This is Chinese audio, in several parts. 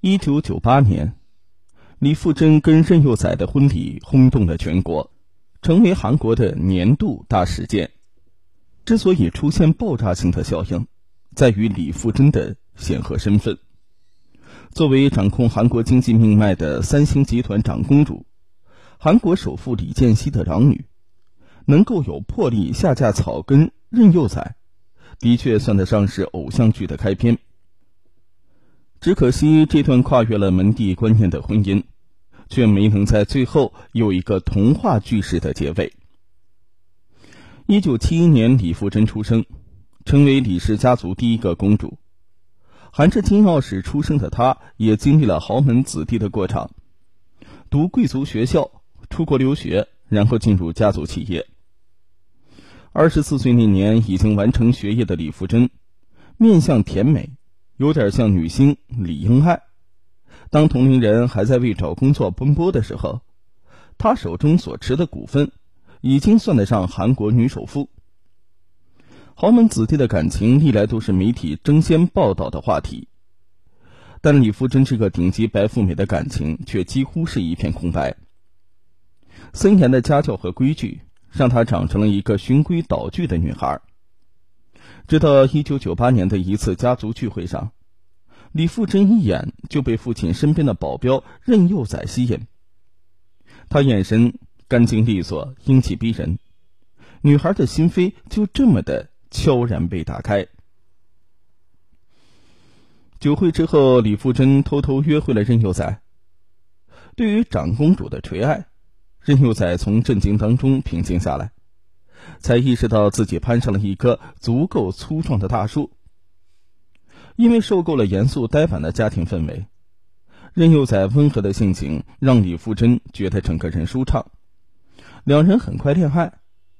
一九九八年，李富真跟任佑宰的婚礼轰动了全国，成为韩国的年度大事件。之所以出现爆炸性的效应，在于李富真的显赫身份。作为掌控韩国经济命脉的三星集团长公主，韩国首富李健熙的长女，能够有魄力下嫁草根任佑宰，的确算得上是偶像剧的开篇。只可惜，这段跨越了门第观念的婚姻，却没能在最后有一个童话剧式的结尾。一九七一年，李富真出生，成为李氏家族第一个公主。含着金钥匙出生的她，也经历了豪门子弟的过场：读贵族学校、出国留学，然后进入家族企业。二十四岁那年，已经完成学业的李富真，面相甜美，有点像女星李英爱。当同龄人还在为找工作奔波的时候，她手中所持的股份。已经算得上韩国女首富。豪门子弟的感情历来都是媒体争先报道的话题，但李富真这个顶级白富美的感情却几乎是一片空白。森严的家教和规矩让她长成了一个循规蹈矩的女孩。直到一九九八年的一次家族聚会上，李富真一眼就被父亲身边的保镖任佑载吸引，他眼神。干净利索，英气逼人，女孩的心扉就这么的悄然被打开。酒会之后，李富真偷偷约会了任佑载。对于长公主的垂爱，任佑载从震惊当中平静下来，才意识到自己攀上了一棵足够粗壮的大树。因为受够了严肃呆板的家庭氛围，任佑载温和的性情让李富真觉得整个人舒畅。两人很快恋爱，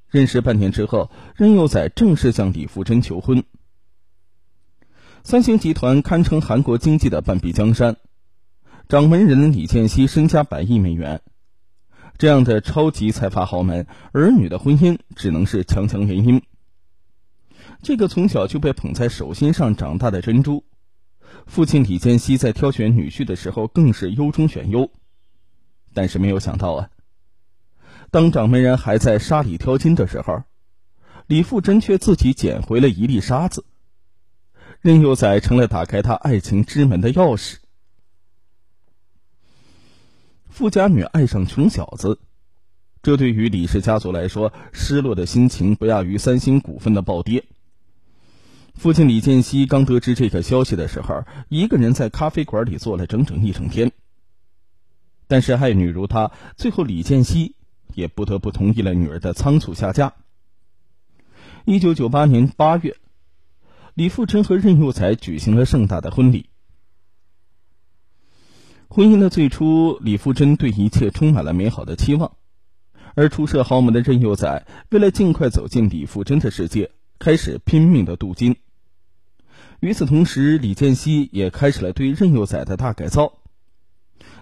认识半年之后，任佑载正式向李富真求婚。三星集团堪称韩国经济的半壁江山，掌门人李健熙身家百亿美元，这样的超级财阀豪门，儿女的婚姻只能是强强联姻。这个从小就被捧在手心上长大的珍珠，父亲李建熙在挑选女婿的时候更是优中选优，但是没有想到啊。当掌门人还在沙里挑金的时候，李富真却自己捡回了一粒沙子，任佑载成了打开他爱情之门的钥匙。富家女爱上穷小子，这对于李氏家族来说，失落的心情不亚于三星股份的暴跌。父亲李建熙刚得知这个消息的时候，一个人在咖啡馆里坐了整整一整天。但是爱女如他，最后李建熙。也不得不同意了女儿的仓促下嫁。一九九八年八月，李富真和任佑才举行了盛大的婚礼。婚姻的最初，李富真对一切充满了美好的期望，而出身豪门的任佑载为了尽快走进李富真的世界，开始拼命的镀金。与此同时，李建熙也开始了对任佑载的大改造。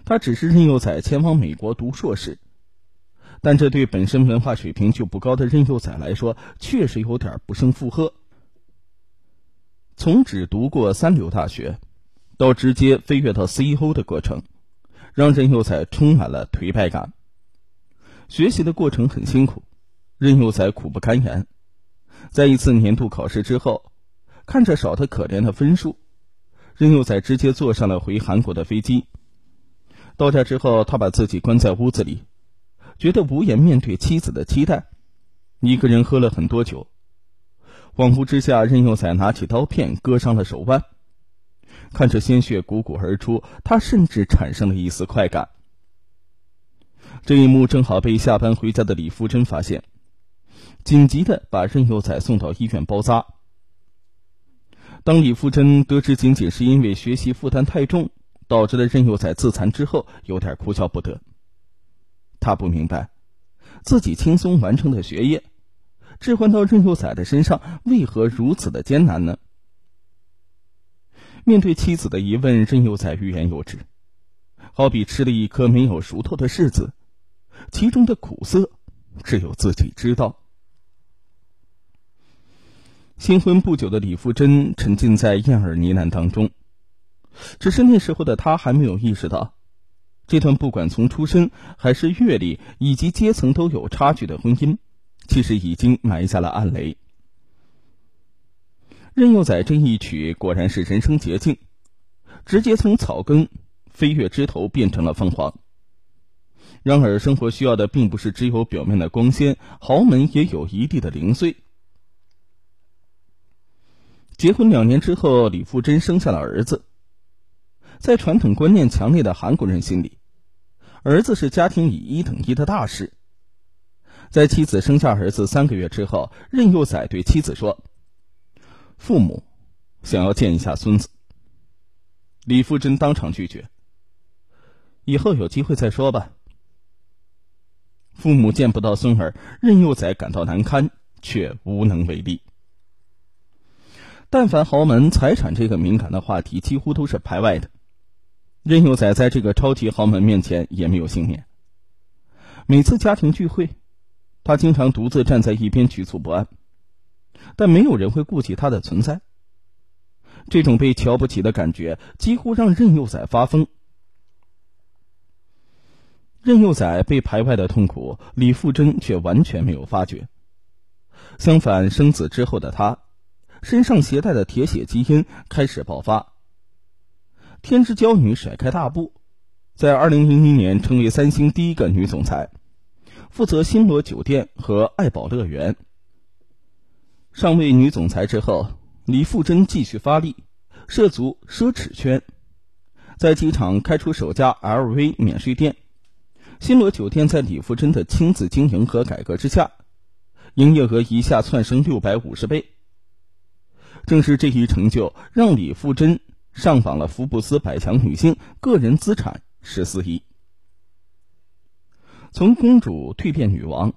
他只是任佑载前往美国读硕士。但这对本身文化水平就不高的任佑载来说，确实有点不胜负荷。从只读过三流大学，到直接飞跃到 CEO 的过程，让任佑载充满了颓败感。学习的过程很辛苦，任佑载苦不堪言。在一次年度考试之后，看着少得可怜的分数，任佑载直接坐上了回韩国的飞机。到家之后，他把自己关在屋子里。觉得无颜面对妻子的期待，一个人喝了很多酒，恍惚之下，任佑载拿起刀片割伤了手腕，看着鲜血汩汩而出，他甚至产生了一丝快感。这一幕正好被下班回家的李富真发现，紧急的把任佑载送到医院包扎。当李富真得知仅仅是因为学习负担太重导致了任佑载自残之后，有点哭笑不得。他不明白，自己轻松完成的学业，置换到任佑载的身上，为何如此的艰难呢？面对妻子的疑问，任佑载欲言又止，好比吃了一颗没有熟透的柿子，其中的苦涩，只有自己知道。新婚不久的李富真沉浸在燕尔呢喃当中，只是那时候的他还没有意识到，这段不管从出身还是阅历以及阶层都有差距的婚姻，其实已经埋下了暗雷。任幼崽这一曲果然是人生捷径，直接从草根飞跃枝头变成了凤凰。然而，生活需要的并不是只有表面的光鲜，豪门也有一地的零碎。结婚两年之后，李富真生下了儿子。在传统观念强烈的韩国人心里，儿子是家庭里一等一的大事。在妻子生下儿子三个月之后，任幼崽对妻子说：“父母想要见一下孙子。”李富真当场拒绝：“以后有机会再说吧。”父母见不到孙儿，任幼崽感到难堪，却无能为力。但凡豪门财产这个敏感的话题，几乎都是排外的。任幼崽在这个超级豪门面前也没有幸免。每次家庭聚会，他经常独自站在一边局促不安，但没有人会顾及他的存在。这种被瞧不起的感觉几乎让任幼崽发疯。任幼崽被排外的痛苦，李富真却完全没有发觉。相反，生子之后的他。身上携带的铁血基因开始爆发。天之娇女甩开大步，在二零零一年成为三星第一个女总裁，负责星罗酒店和爱宝乐园。上位女总裁之后，李富真继续发力，涉足奢侈圈，在机场开出首家 LV 免税店。新罗酒店在李富真的亲自经营和改革之下，营业额一下窜升六百五十倍。正是这一成就，让李富真上榜了福布斯百强女性，个人资产十四亿。从公主蜕变女王，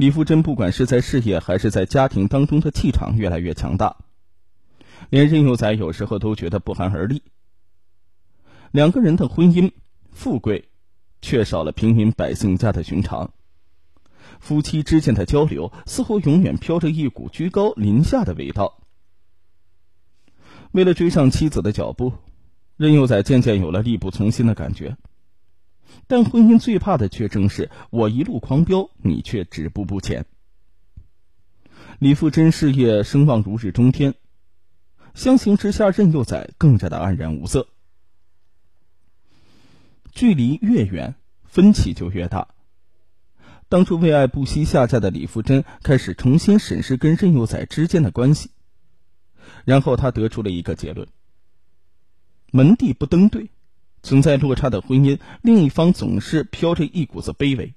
李富珍不管是在事业还是在家庭当中的气场越来越强大，连任幼崽有时候都觉得不寒而栗。两个人的婚姻富贵，却少了平民百姓家的寻常。夫妻之间的交流似乎永远飘着一股居高临下的味道。为了追上妻子的脚步，任幼崽渐渐有了力不从心的感觉。但婚姻最怕的却正是我一路狂飙，你却止步不前。李富真事业声望如日中天，相形之下，任幼崽更加的黯然无色。距离越远，分歧就越大。当初为爱不惜下嫁的李富真开始重新审视跟任幼崽之间的关系。然后他得出了一个结论：门第不登对，存在落差的婚姻，另一方总是飘着一股子卑微。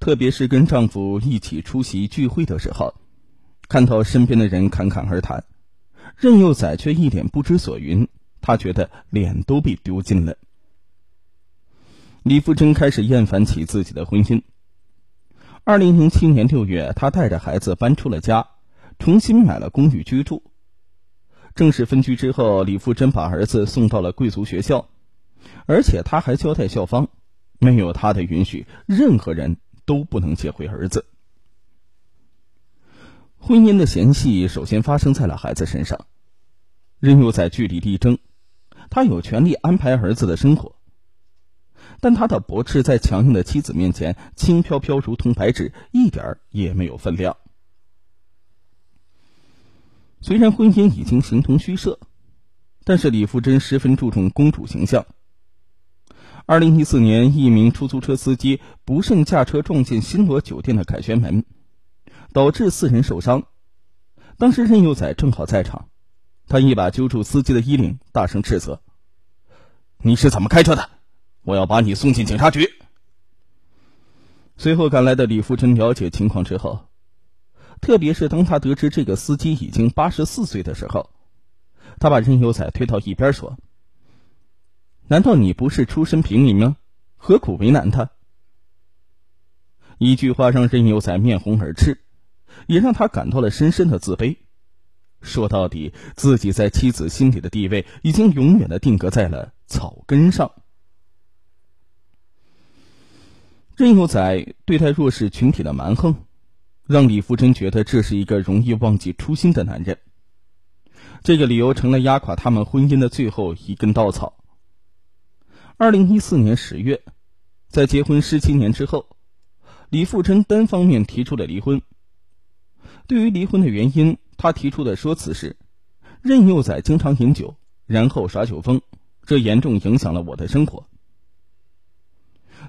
特别是跟丈夫一起出席聚会的时候，看到身边的人侃侃而谈，任幼崽却一脸不知所云。他觉得脸都被丢尽了。李富真开始厌烦起自己的婚姻。二零零七年六月，他带着孩子搬出了家。重新买了公寓居住。正式分居之后，李富珍把儿子送到了贵族学校，而且他还交代校方，没有他的允许，任何人都不能接回儿子。婚姻的嫌隙首先发生在了孩子身上。任佑在据理力争，他有权利安排儿子的生活，但他的驳斥在强硬的妻子面前轻飘飘，如同白纸，一点儿也没有分量。虽然婚姻已经形同虚设，但是李富真十分注重公主形象。二零一四年，一名出租车司机不慎驾车撞进新罗酒店的凯旋门，导致四人受伤。当时任幼崽正好在场，他一把揪住司机的衣领，大声斥责：“你是怎么开车的？我要把你送进警察局！”随后赶来的李富真了解情况之后。特别是当他得知这个司机已经八十四岁的时候，他把任幼崽推到一边说：“难道你不是出身平民吗？何苦为难他？”一句话让任幼崽面红耳赤，也让他感到了深深的自卑。说到底，自己在妻子心里的地位已经永远的定格在了草根上。任幼崽对待弱势群体的蛮横。让李富真觉得这是一个容易忘记初心的男人。这个理由成了压垮他们婚姻的最后一根稻草。二零一四年十月，在结婚十七年之后，李富真单方面提出了离婚。对于离婚的原因，他提出的说辞是：任幼崽经常饮酒，然后耍酒疯，这严重影响了我的生活。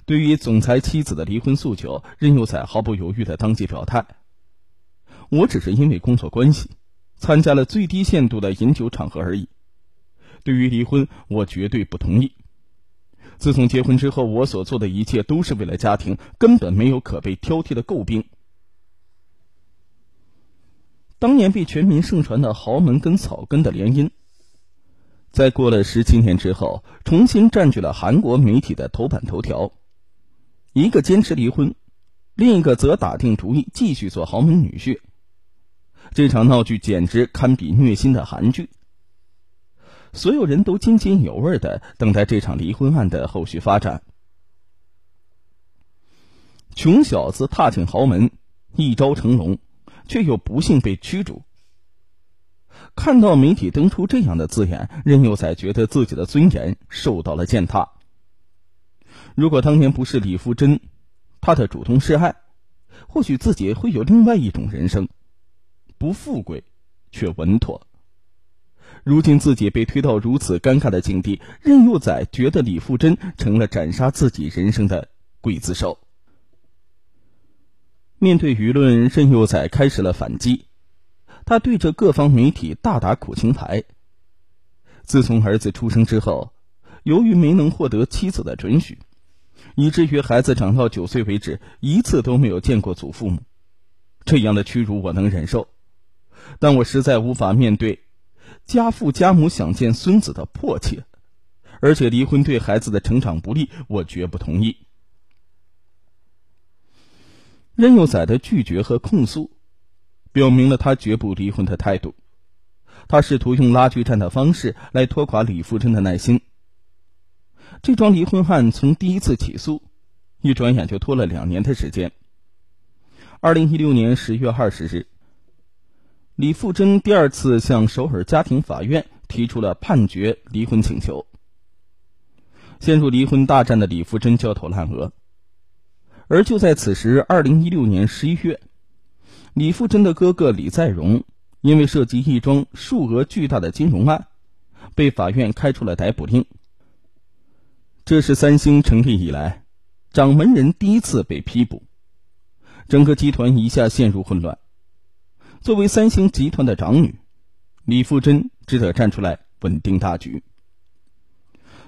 对于总裁妻子的离婚诉求，任佑宰毫不犹豫的当即表态：“我只是因为工作关系，参加了最低限度的饮酒场合而已。对于离婚，我绝对不同意。自从结婚之后，我所做的一切都是为了家庭，根本没有可被挑剔的诟病。”当年被全民盛传的豪门跟草根的联姻，在过了十七年之后，重新占据了韩国媒体的头版头条。一个坚持离婚，另一个则打定主意继续做豪门女婿。这场闹剧简直堪比虐心的韩剧。所有人都津津有味的等待这场离婚案的后续发展。穷小子踏进豪门，一朝成龙。却又不幸被驱逐。看到媒体登出这样的字眼，任幼崽觉得自己的尊严受到了践踏。如果当年不是李富真，他的主动示爱，或许自己会有另外一种人生，不富贵却稳妥。如今自己被推到如此尴尬的境地，任幼崽觉得李富真成了斩杀自己人生的刽子手。面对舆论，任幼崽开始了反击。他对着各方媒体大打苦情牌。自从儿子出生之后，由于没能获得妻子的准许，以至于孩子长到九岁为止，一次都没有见过祖父母。这样的屈辱我能忍受，但我实在无法面对家父家母想见孙子的迫切。而且离婚对孩子的成长不利，我绝不同意。任幼崽的拒绝和控诉，表明了他绝不离婚的态度。他试图用拉锯战的方式来拖垮李富真的耐心。这桩离婚案从第一次起诉，一转眼就拖了两年的时间。二零一六年十月二十日，李富珍第二次向首尔家庭法院提出了判决离婚请求。陷入离婚大战的李富珍焦头烂额。而就在此时，二零一六年十一月，李富珍的哥哥李在荣因为涉及一桩数额巨大的金融案，被法院开出了逮捕令。这是三星成立以来，掌门人第一次被批捕，整个集团一下陷入混乱。作为三星集团的长女，李富真只得站出来稳定大局。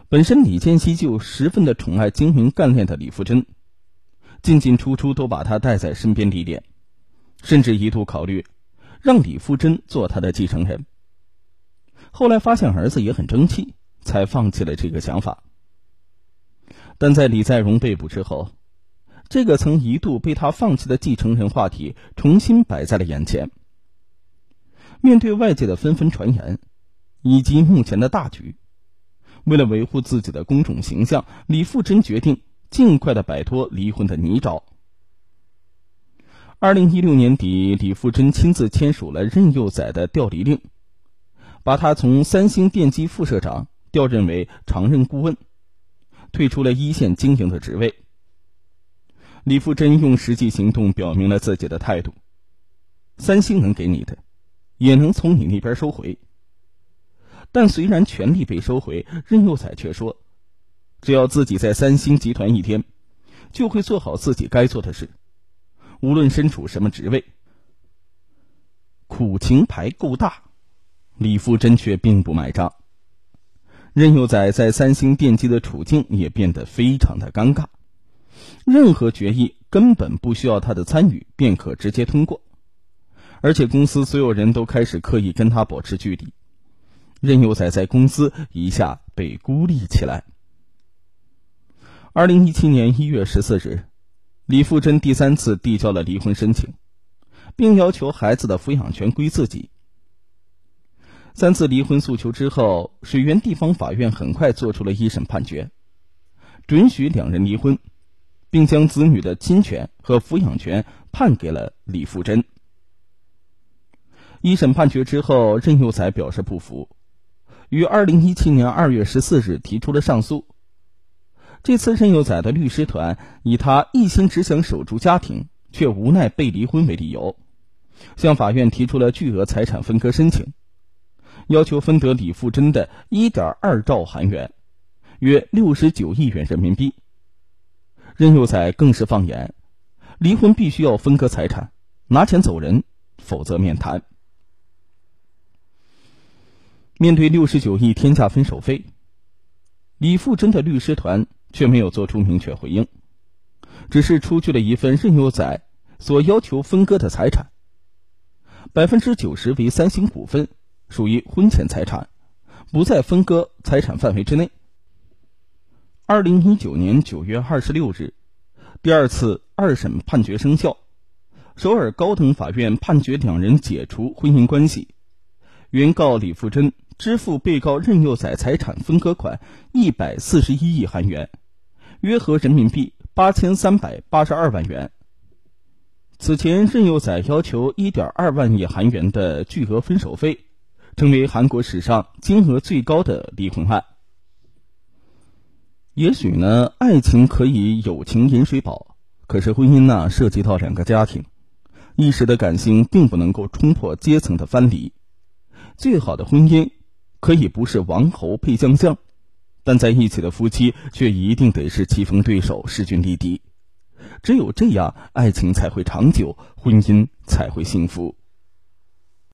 本身李建熙就十分的宠爱精明干练的李富真。进进出出都把他带在身边历练，甚至一度考虑让李富真做他的继承人。后来发现儿子也很争气，才放弃了这个想法。但在李在镕被捕之后，这个曾一度被他放弃的继承人话题重新摆在了眼前。面对外界的纷纷传言，以及目前的大局，为了维护自己的公众形象，李富真决定。尽快的摆脱离婚的泥沼。二零一六年底，李富真亲自签署了任幼崽的调离令，把他从三星电机副社长调任为常任顾问，退出了一线经营的职位。李富真用实际行动表明了自己的态度：三星能给你的，也能从你那边收回。但虽然权力被收回，任幼崽却说。只要自己在三星集团一天，就会做好自己该做的事，无论身处什么职位。苦情牌够大，李富真却并不买账。任幼崽在三星电机的处境也变得非常的尴尬，任何决议根本不需要他的参与便可直接通过，而且公司所有人都开始刻意跟他保持距离。任幼崽在公司一下被孤立起来。二零一七年一月十四日，李富真第三次递交了离婚申请，并要求孩子的抚养权归自己。三次离婚诉求之后，水源地方法院很快做出了一审判决，准许两人离婚，并将子女的亲权和抚养权判给了李富珍。一审判决之后，任幼宰表示不服，于二零一七年二月十四日提出了上诉。这次任幼宰的律师团以他一心只想守住家庭，却无奈被离婚为理由，向法院提出了巨额财产分割申请，要求分得李富珍的一点二兆韩元，约六十九亿元人民币。任幼宰更是放言，离婚必须要分割财产，拿钱走人，否则免谈。面对六十九亿天价分手费，李富珍的律师团却没有做出明确回应，只是出具了一份任幼宰所要求分割的财产，百分之九十为三星股份，属于婚前财产，不在分割财产范围之内。二零一九年九月二十六日，第二次二审判决生效，首尔高等法院判决两人解除婚姻关系，原告李富珍。支付被告任幼宰财产分割款一百四十一亿韩元，约合人民币八千三百八十二万元。此前，任幼宰要求一点二万亿韩元的巨额分手费，成为韩国史上金额最高的离婚案。也许呢，爱情可以友情饮水饱，可是婚姻呢，涉及到两个家庭，一时的感性并不能够冲破阶层的藩篱。最好的婚姻。可以不是王侯配将相，但在一起的夫妻却一定得是棋逢对手、势均力敌。只有这样，爱情才会长久，婚姻才会幸福。